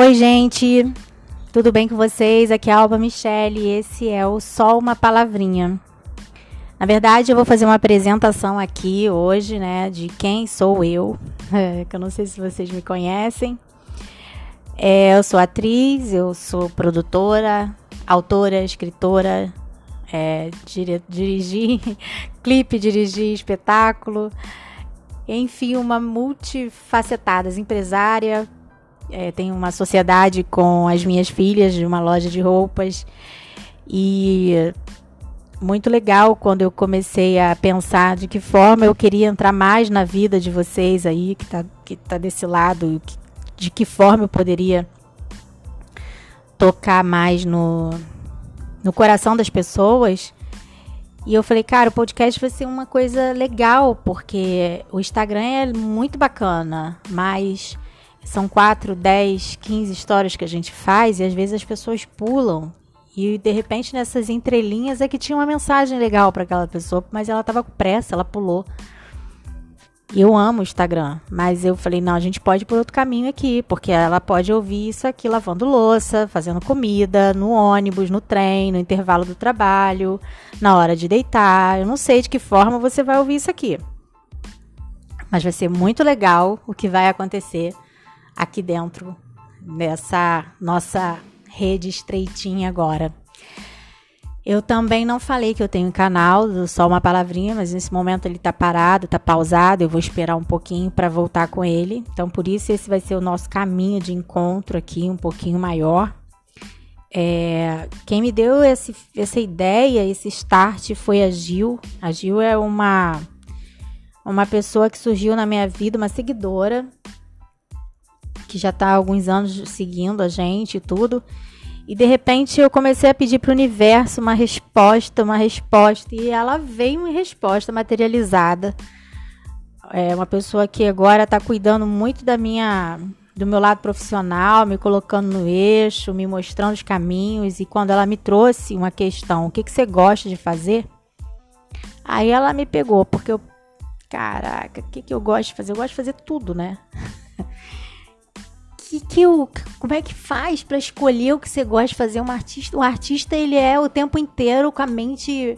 Oi, gente, tudo bem com vocês? Aqui é a Alba Michele e esse é o Só Uma Palavrinha. Na verdade, eu vou fazer uma apresentação aqui hoje, né, de quem sou eu, que eu não sei se vocês me conhecem. É, eu sou atriz, eu sou produtora, autora, escritora, é, dire, dirigi clipe, dirigi espetáculo, enfim, uma multifacetada, empresária, é, tenho uma sociedade com as minhas filhas de uma loja de roupas e muito legal quando eu comecei a pensar de que forma eu queria entrar mais na vida de vocês aí que tá, que tá desse lado, de que forma eu poderia tocar mais no, no coração das pessoas. E eu falei, cara, o podcast vai ser uma coisa legal, porque o Instagram é muito bacana, mas são 4, 10, 15 histórias que a gente faz e às vezes as pessoas pulam. E de repente nessas entrelinhas é que tinha uma mensagem legal para aquela pessoa, mas ela tava com pressa, ela pulou. Eu amo o Instagram, mas eu falei, não, a gente pode ir por outro caminho aqui, porque ela pode ouvir isso aqui lavando louça, fazendo comida, no ônibus, no trem, no intervalo do trabalho, na hora de deitar. Eu não sei de que forma você vai ouvir isso aqui. Mas vai ser muito legal o que vai acontecer aqui dentro dessa nossa rede estreitinha agora. Eu também não falei que eu tenho um canal, só uma palavrinha, mas nesse momento ele tá parado, tá pausado. Eu vou esperar um pouquinho para voltar com ele. Então, por isso, esse vai ser o nosso caminho de encontro aqui, um pouquinho maior. É, quem me deu esse, essa ideia, esse start, foi a Gil. A Gil é uma, uma pessoa que surgiu na minha vida, uma seguidora que já está há alguns anos seguindo a gente e tudo. E de repente eu comecei a pedir para o universo uma resposta, uma resposta, e ela veio uma resposta materializada. É uma pessoa que agora está cuidando muito da minha, do meu lado profissional, me colocando no eixo, me mostrando os caminhos. E quando ela me trouxe uma questão, o que, que você gosta de fazer? Aí ela me pegou, porque eu, caraca, o que, que eu gosto de fazer? Eu gosto de fazer tudo, né? que, que eu, como é que faz para escolher o que você gosta de fazer? Um artista, artista ele é o tempo inteiro com a mente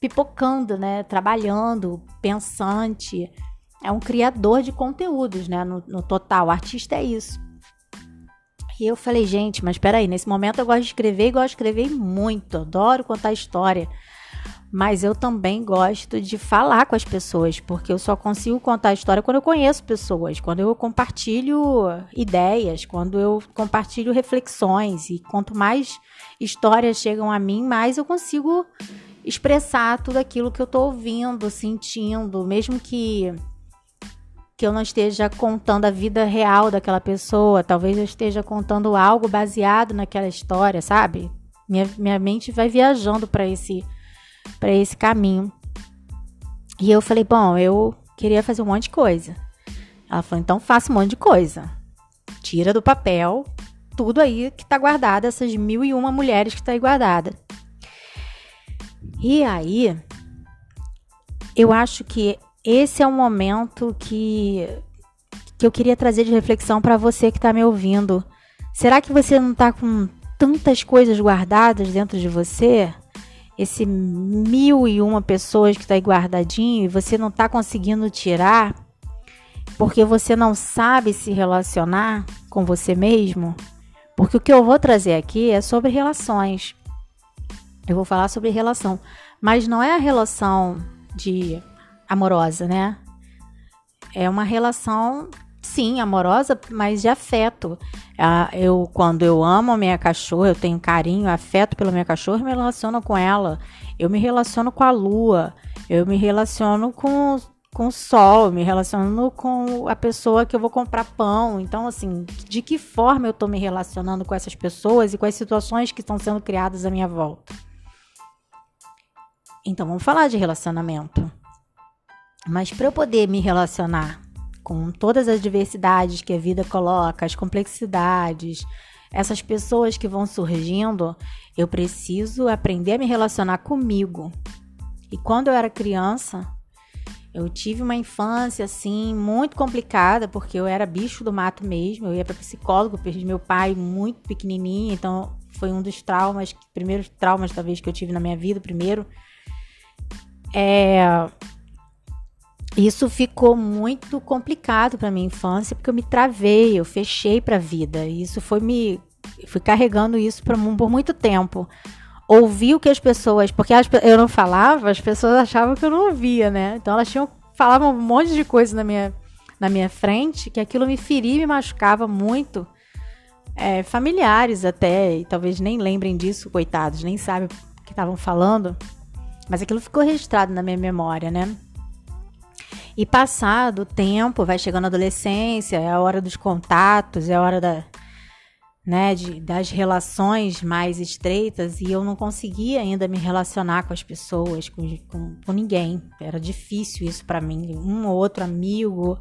pipocando, né? Trabalhando, pensante. É um criador de conteúdos, né? No, no total, o artista é isso. E eu falei, gente, mas peraí, nesse momento eu gosto de escrever e gosto de escrever muito. Adoro contar história mas eu também gosto de falar com as pessoas, porque eu só consigo contar a história quando eu conheço pessoas, quando eu compartilho ideias, quando eu compartilho reflexões. E quanto mais histórias chegam a mim, mais eu consigo expressar tudo aquilo que eu estou ouvindo, sentindo, mesmo que que eu não esteja contando a vida real daquela pessoa, talvez eu esteja contando algo baseado naquela história, sabe? Minha, minha mente vai viajando para esse para esse caminho. E eu falei, bom, eu queria fazer um monte de coisa. Ela falou, então faça um monte de coisa. Tira do papel tudo aí que tá guardado, essas mil e uma mulheres que tá aí guardada. E aí, eu acho que esse é um momento que, que eu queria trazer de reflexão para você que está me ouvindo. Será que você não está com tantas coisas guardadas dentro de você? Esse mil e uma pessoas que está aí guardadinho e você não está conseguindo tirar porque você não sabe se relacionar com você mesmo? Porque o que eu vou trazer aqui é sobre relações. Eu vou falar sobre relação, mas não é a relação de amorosa, né? É uma relação sim, amorosa, mas de afeto. Ah, eu, quando eu amo a minha cachorra, eu tenho carinho, afeto pela minha cachorra, eu me relaciono com ela. Eu me relaciono com a lua, eu me relaciono com, com o sol, me relaciono com a pessoa que eu vou comprar pão. Então, assim, de que forma eu estou me relacionando com essas pessoas e com as situações que estão sendo criadas à minha volta? Então, vamos falar de relacionamento. Mas para eu poder me relacionar com todas as diversidades que a vida coloca, as complexidades, essas pessoas que vão surgindo, eu preciso aprender a me relacionar comigo. E quando eu era criança, Eu tive uma infância assim muito complicada, porque eu era bicho do mato mesmo. Eu ia para psicólogo, perdi meu pai muito pequenininho, então foi um dos traumas, primeiros traumas talvez que eu tive na minha vida, primeiro. É, isso ficou muito complicado para minha infância, porque eu me travei, eu fechei para a vida. E isso foi me fui carregando isso por, por muito tempo. Ouvi o que as pessoas, porque as, eu não falava, as pessoas achavam que eu não ouvia, né? Então elas tinham falavam um monte de coisa na minha na minha frente, que aquilo me feria, me machucava muito. É, familiares até, e talvez nem lembrem disso, coitados, nem sabem o que estavam falando. Mas aquilo ficou registrado na minha memória, né? E passado o tempo, vai chegando a adolescência, é a hora dos contatos, é a hora da, né, de, das relações mais estreitas e eu não conseguia ainda me relacionar com as pessoas, com, com, com ninguém. Era difícil isso para mim, um ou outro amigo.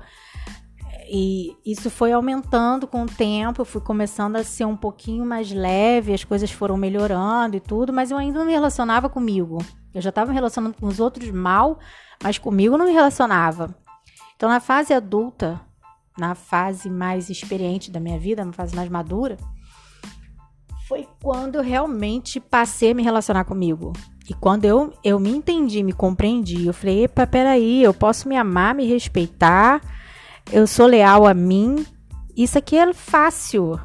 E isso foi aumentando com o tempo, eu fui começando a ser um pouquinho mais leve, as coisas foram melhorando e tudo, mas eu ainda não me relacionava comigo. Eu já estava me relacionando com os outros mal, mas comigo não me relacionava. Então, na fase adulta, na fase mais experiente da minha vida, na fase mais madura, foi quando eu realmente passei a me relacionar comigo. E quando eu, eu me entendi, me compreendi, eu falei: epa, peraí, eu posso me amar, me respeitar, eu sou leal a mim. Isso aqui é fácil.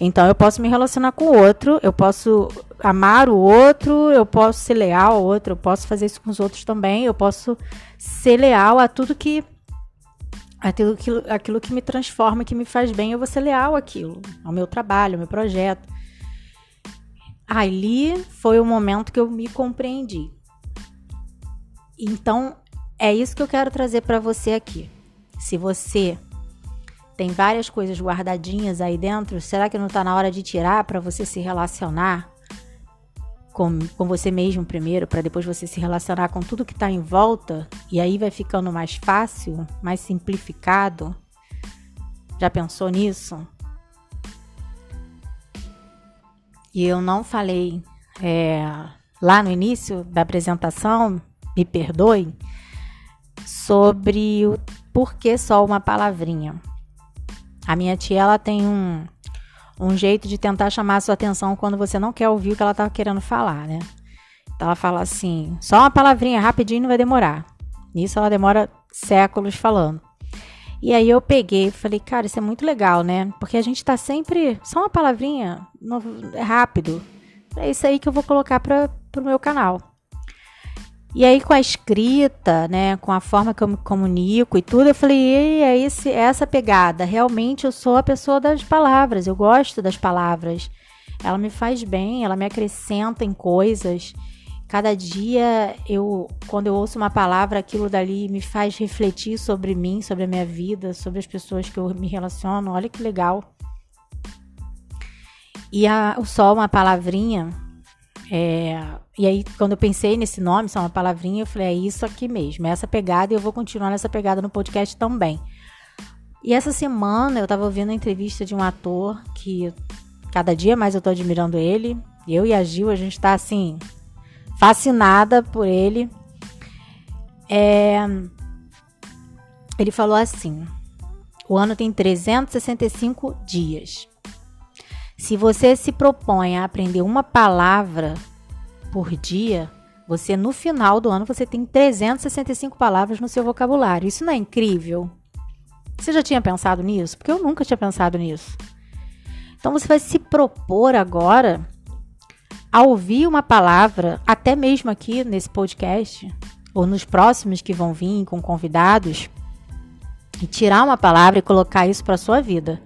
Então eu posso me relacionar com o outro, eu posso amar o outro, eu posso ser leal ao outro, eu posso fazer isso com os outros também, eu posso ser leal a tudo que aquilo, aquilo, aquilo que me transforma, que me faz bem, eu vou ser leal àquilo, ao meu trabalho, ao meu projeto. Ali foi o momento que eu me compreendi. Então, é isso que eu quero trazer para você aqui. Se você tem várias coisas guardadinhas aí dentro, será que não está na hora de tirar para você se relacionar com, com você mesmo primeiro, para depois você se relacionar com tudo que está em volta e aí vai ficando mais fácil, mais simplificado. Já pensou nisso? E eu não falei é, lá no início da apresentação, me perdoe, sobre o porquê só uma palavrinha. A minha tia ela tem um, um jeito de tentar chamar a sua atenção quando você não quer ouvir o que ela tá querendo falar, né? Então ela fala assim: só uma palavrinha rapidinho não vai demorar. Nisso ela demora séculos falando. E aí eu peguei e falei, cara, isso é muito legal, né? Porque a gente tá sempre. Só uma palavrinha, no, é rápido. É isso aí que eu vou colocar para pro meu canal. E aí, com a escrita, né, com a forma que eu me comunico e tudo, eu falei, é, esse, é essa pegada. Realmente eu sou a pessoa das palavras, eu gosto das palavras. Ela me faz bem, ela me acrescenta em coisas. Cada dia eu, quando eu ouço uma palavra, aquilo dali me faz refletir sobre mim, sobre a minha vida, sobre as pessoas que eu me relaciono. Olha que legal. E a, o sol, uma palavrinha, é, e aí, quando eu pensei nesse nome, só uma palavrinha, eu falei, é isso aqui mesmo, é essa pegada, e eu vou continuar nessa pegada no podcast também. E essa semana eu tava ouvindo a entrevista de um ator que cada dia mais eu tô admirando ele. Eu e a Gil, a gente tá assim, fascinada por ele. É, ele falou assim: o ano tem 365 dias. Se você se propõe a aprender uma palavra por dia, você no final do ano você tem 365 palavras no seu vocabulário. Isso não é incrível? Você já tinha pensado nisso? Porque eu nunca tinha pensado nisso. Então você vai se propor agora a ouvir uma palavra, até mesmo aqui nesse podcast, ou nos próximos que vão vir com convidados, e tirar uma palavra e colocar isso para sua vida.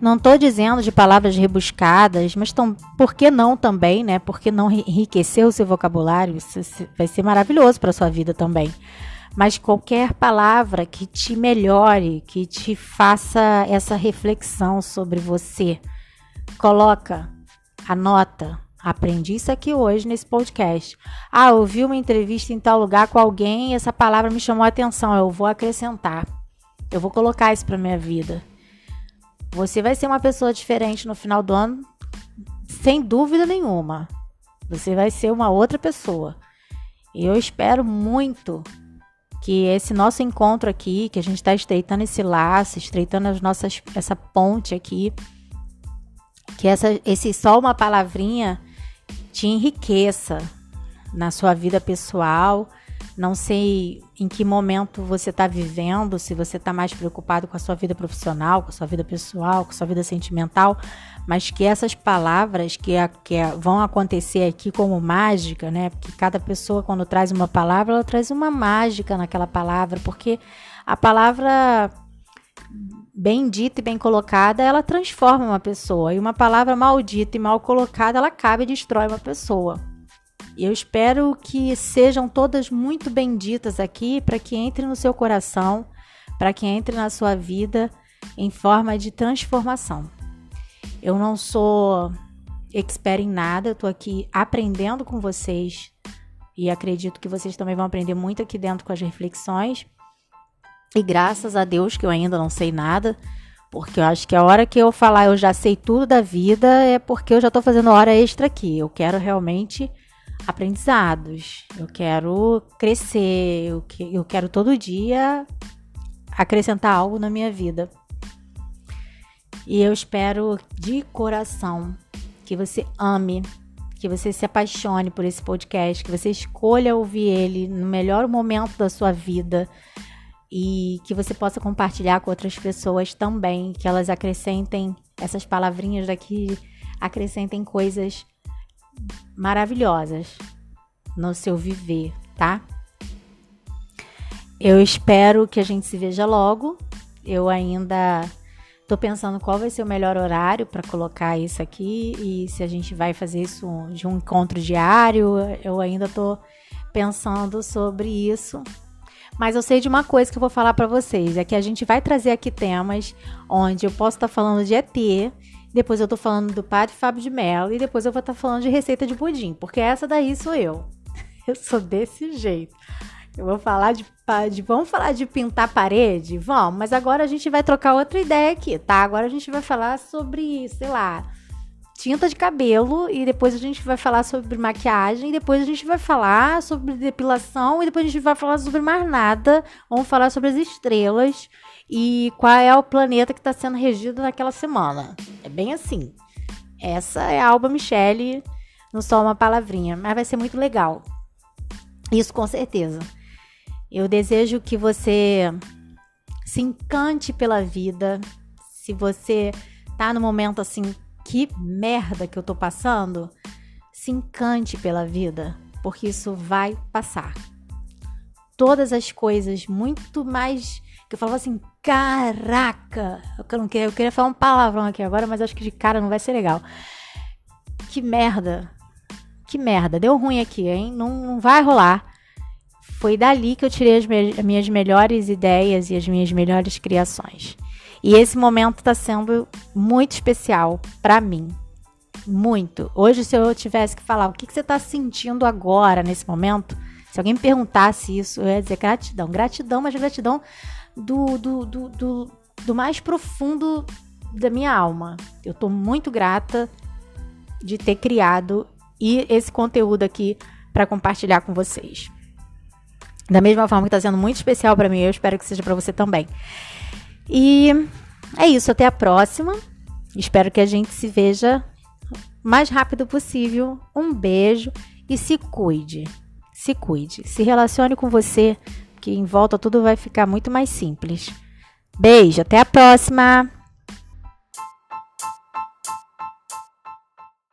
Não estou dizendo de palavras rebuscadas, mas tão, por que não também, né? Por que não enriquecer o seu vocabulário? Isso vai ser maravilhoso para sua vida também. Mas qualquer palavra que te melhore, que te faça essa reflexão sobre você, coloca, anota. Aprendi isso aqui hoje nesse podcast. Ah, ouvi uma entrevista em tal lugar com alguém e essa palavra me chamou a atenção. Eu vou acrescentar. Eu vou colocar isso para minha vida. Você vai ser uma pessoa diferente no final do ano, sem dúvida nenhuma. Você vai ser uma outra pessoa. E eu espero muito que esse nosso encontro aqui, que a gente está estreitando esse laço, estreitando as nossas, essa ponte aqui, que essa, esse só uma palavrinha te enriqueça na sua vida pessoal. Não sei em que momento você está vivendo, se você está mais preocupado com a sua vida profissional, com a sua vida pessoal, com a sua vida sentimental, mas que essas palavras que, que vão acontecer aqui como mágica, né? Porque cada pessoa, quando traz uma palavra, ela traz uma mágica naquela palavra, porque a palavra bem dita e bem colocada, ela transforma uma pessoa. E uma palavra maldita e mal colocada, ela acaba e destrói uma pessoa. Eu espero que sejam todas muito benditas aqui para que entre no seu coração, para que entre na sua vida em forma de transformação. Eu não sou expert em nada, eu tô aqui aprendendo com vocês e acredito que vocês também vão aprender muito aqui dentro com as reflexões. E graças a Deus que eu ainda não sei nada, porque eu acho que a hora que eu falar eu já sei tudo da vida é porque eu já estou fazendo hora extra aqui. Eu quero realmente aprendizados. Eu quero crescer, eu, que, eu quero todo dia acrescentar algo na minha vida. E eu espero de coração que você ame, que você se apaixone por esse podcast, que você escolha ouvir ele no melhor momento da sua vida e que você possa compartilhar com outras pessoas também, que elas acrescentem essas palavrinhas daqui, acrescentem coisas maravilhosas no seu viver, tá? Eu espero que a gente se veja logo. Eu ainda tô pensando qual vai ser o melhor horário para colocar isso aqui e se a gente vai fazer isso de um encontro diário. Eu ainda tô pensando sobre isso, mas eu sei de uma coisa que eu vou falar para vocês, é que a gente vai trazer aqui temas onde eu posso estar tá falando de ET, depois eu tô falando do Padre Fábio de Mello e depois eu vou estar tá falando de receita de pudim, porque essa daí sou eu. Eu sou desse jeito. Eu vou falar de, de, Vamos falar de pintar parede? Vamos, mas agora a gente vai trocar outra ideia aqui, tá? Agora a gente vai falar sobre, sei lá, tinta de cabelo e depois a gente vai falar sobre maquiagem, depois a gente vai falar sobre depilação e depois a gente vai falar sobre mais nada. Vamos falar sobre as estrelas e qual é o planeta que está sendo regido naquela semana. É bem assim. Essa é a Alba Michele, não só uma palavrinha, mas vai ser muito legal. Isso com certeza. Eu desejo que você se encante pela vida. Se você tá no momento assim que merda que eu tô passando, se encante pela vida, porque isso vai passar. Todas as coisas muito mais que eu falava assim, caraca, eu não queria, eu queria falar um palavrão aqui agora, mas acho que de cara não vai ser legal. Que merda. Que merda, deu ruim aqui, hein? Não, não vai rolar. Foi dali que eu tirei as, me as minhas melhores ideias e as minhas melhores criações. E esse momento está sendo muito especial para mim. Muito. Hoje, se eu tivesse que falar o que, que você está sentindo agora, nesse momento, se alguém me perguntasse isso, eu ia dizer gratidão. Gratidão, mas gratidão do, do, do, do, do mais profundo da minha alma. Eu estou muito grata de ter criado e esse conteúdo aqui para compartilhar com vocês. Da mesma forma que está sendo muito especial para mim, eu espero que seja para você também. E é isso, até a próxima. Espero que a gente se veja o mais rápido possível. Um beijo e se cuide. Se cuide. Se relacione com você, que em volta tudo vai ficar muito mais simples. Beijo, até a próxima!